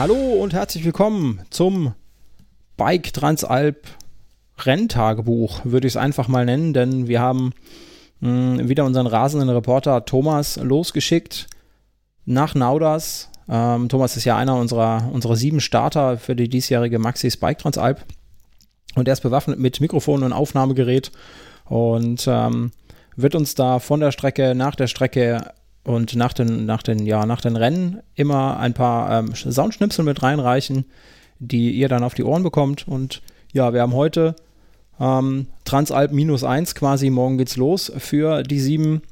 Hallo und herzlich willkommen zum Bike Transalp Renntagebuch, würde ich es einfach mal nennen, denn wir haben mh, wieder unseren rasenden Reporter Thomas losgeschickt nach Nauders. Ähm, Thomas ist ja einer unserer, unserer sieben Starter für die diesjährige Maxis Bike Transalp und er ist bewaffnet mit Mikrofon und Aufnahmegerät und ähm, wird uns da von der Strecke, nach der Strecke und nach den, nach den, ja, nach den Rennen immer ein paar ähm, Soundschnipsel mit reinreichen, die ihr dann auf die Ohren bekommt. Und ja, wir haben heute ähm, Transalp minus eins quasi, morgen geht's los für die sieben.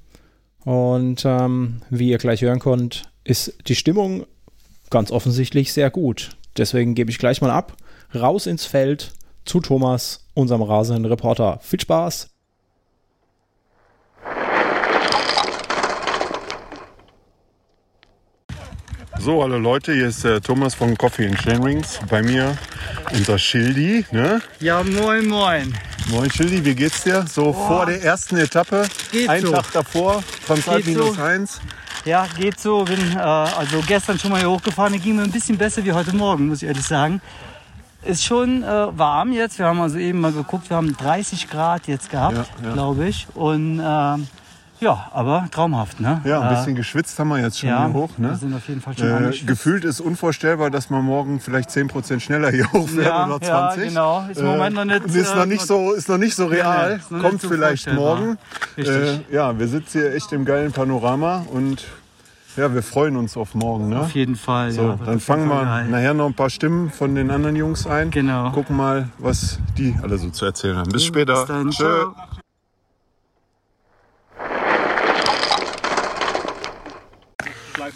Und ähm, wie ihr gleich hören könnt, ist die Stimmung ganz offensichtlich sehr gut. Deswegen gebe ich gleich mal ab, raus ins Feld zu Thomas, unserem rasenden Reporter. Viel Spaß! So, hallo Leute, hier ist äh, Thomas von Coffee and Chain Rings. Bei mir unser Schildi. Ne? Ja, moin, moin. Moin Schildi, wie geht's dir? So vor der ersten Etappe, Geht ein so. Tag davor, Transalp Geht minus so. eins. Ja, geht so. Bin äh, also gestern schon mal hier hochgefahren. Da ging mir ein bisschen besser wie heute Morgen, muss ich ehrlich sagen. Ist schon äh, warm jetzt. Wir haben also eben mal geguckt. Wir haben 30 Grad jetzt gehabt, Ja, ja. glaube ich. Und ähm, ja, aber traumhaft, ne? Ja, ein Äh, bisschen geschwitzt haben wir jetzt schon ja, hier hoch. wir Ne? sind auf jeden Fall schon Äh, gefühlt ist unvorstellbar, dass man morgen vielleicht 10% schneller hier hoch wäre Ja, oder ja, 20. genau. Ist im Moment noch nicht, ist, noch äh, nicht so, ist noch nicht so real. nee, Kommt so vielleicht morgen. Richtig. Äh, ja, wir sitzen hier echt im geilen Panorama und ja, wir freuen uns auf morgen. Ne? Auf jeden Fall. So, ja, dann fangen wir nachher noch ein paar Stimmen von den anderen Jungs ein. Genau. Gucken mal, was die alle so zu erzählen haben. Bis später. Bis dann. Tschö. Ciao.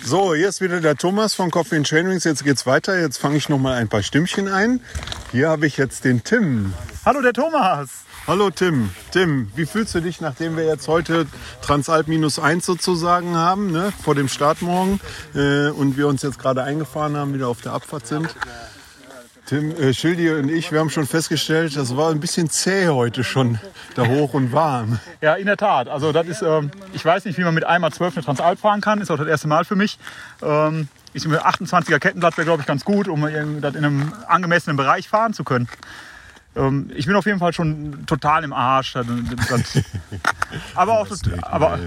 So, hier ist wieder der Thomas von Coffee and Chain Rings. Jetzt geht's weiter. Jetzt fange ich noch mal ein paar Stimmchen ein. Hier habe ich jetzt den Tim. Hallo, der Thomas. Hallo Tim. Tim, wie fühlst du dich, nachdem wir jetzt heute Transalp minus eins sozusagen haben, ne, vor dem Start morgen äh, und wir uns jetzt gerade eingefahren haben, wieder auf der Abfahrt sind? Tim, äh, Schildi und ich, wir haben schon festgestellt, das war ein bisschen zäh heute schon, da hoch und warm. Ja, in der Tat. Also das ist, ähm, ich weiß nicht, wie man mit einmal 12 eine Transalp fahren kann. Ist auch das erste Mal für mich. Ähm, ich mit 28er Kettenblatt wäre, glaube ich, ganz gut, um das in einem angemessenen Bereich fahren zu können. Ähm, ich bin auf jeden Fall schon total im Arsch. Das, das, aber, auch, aber,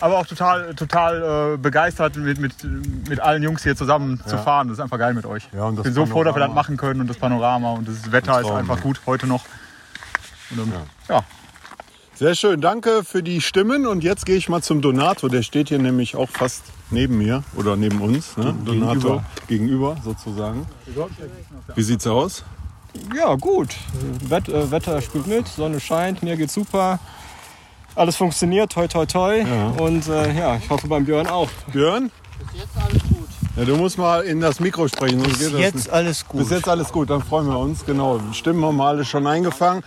aber auch total, total äh, begeistert, mit, mit, mit allen Jungs hier zusammen zu fahren. Das ist einfach geil mit euch. Ja, ich bin so froh, dass wir das Panorama. machen können und das Panorama und das Wetter Ein ist Traum, einfach ja. gut heute noch. Und, ähm, ja. Sehr schön, danke für die Stimmen. Und jetzt gehe ich mal zum Donato. Der steht hier nämlich auch fast neben mir oder neben uns. Ne? Donato gegenüber sozusagen. Wie sieht's aus? Ja, gut. Wett, äh, Wetter spielt mit, Sonne scheint, mir geht's super. Alles funktioniert, toi toi toi. Ja. Und äh, ja, ich hoffe beim Björn auch. Björn? Ja, du musst mal in das Mikro sprechen, sonst geht das Jetzt nicht. alles gut. Bis jetzt alles gut, dann freuen wir uns. Genau, die Stimmen haben wir alle schon eingefangen.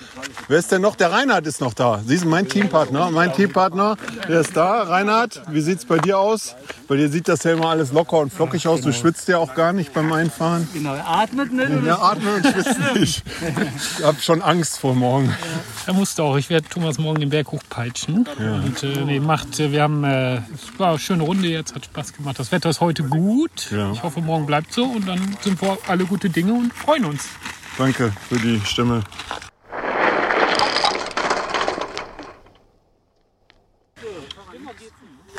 Wer ist denn noch? Der Reinhard ist noch da. Sie sind mein Teampartner. Mein Teampartner, der ist da. Reinhard, wie sieht's bei dir aus? Bei dir sieht das ja immer alles locker und flockig aus. Du schwitzt ja auch gar nicht beim Einfahren. Genau, er atmet nicht. Ja, atme und schwitzt nicht. Ich habe schon Angst vor morgen. Er musste auch. Ich werde Thomas morgen den Berg hochpeitschen. Und äh, nee, macht, äh, wir haben, äh, es war eine schöne Runde jetzt, hat Spaß gemacht. Das Wetter ist heute gut. Ja. Ich hoffe, morgen bleibt so und dann sind wir alle gute Dinge und freuen uns. Danke für die Stimme.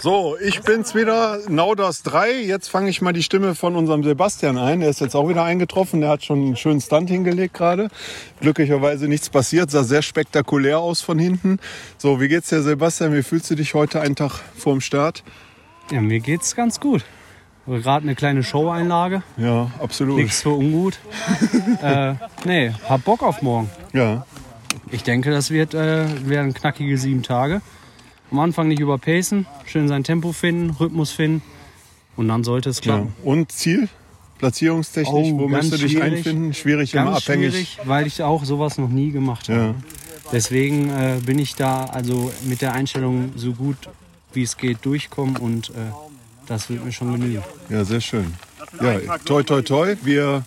So, ich bin's wieder, Nauders 3. Jetzt fange ich mal die Stimme von unserem Sebastian ein. Der ist jetzt auch wieder eingetroffen. Der hat schon einen schönen Stunt hingelegt gerade. Glücklicherweise nichts passiert. Sah sehr spektakulär aus von hinten. So, wie geht's dir, Sebastian? Wie fühlst du dich heute einen Tag vorm Start? Ja, mir geht's ganz gut. Gerade eine kleine Showeinlage, Ja, absolut. nichts für ungut. äh, nee, hab Bock auf morgen. Ja, Ich denke, das wird, äh, werden knackige sieben Tage. Am Anfang nicht überpacen, schön sein Tempo finden, Rhythmus finden und dann sollte es ja. klappen. Und Ziel? Platzierungstechnisch, Oh, wo müsst du dich schwierig. einfinden? Schwierig, immer Ganz abhängig. schwierig, weil ich auch sowas noch nie gemacht habe. Ja. Deswegen äh, bin ich da also mit der Einstellung so gut wie es geht durchkommen und äh, das wird mir schon genügen. Ja, sehr schön. Ja, toi, toi, toi. Wir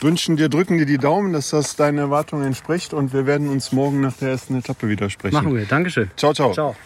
wünschen dir, drücken dir die Daumen, dass das deinen Erwartungen entspricht und wir werden uns morgen nach der ersten Etappe wieder sprechen. Machen wir. Dankeschön. Ciao, ciao. Ciao.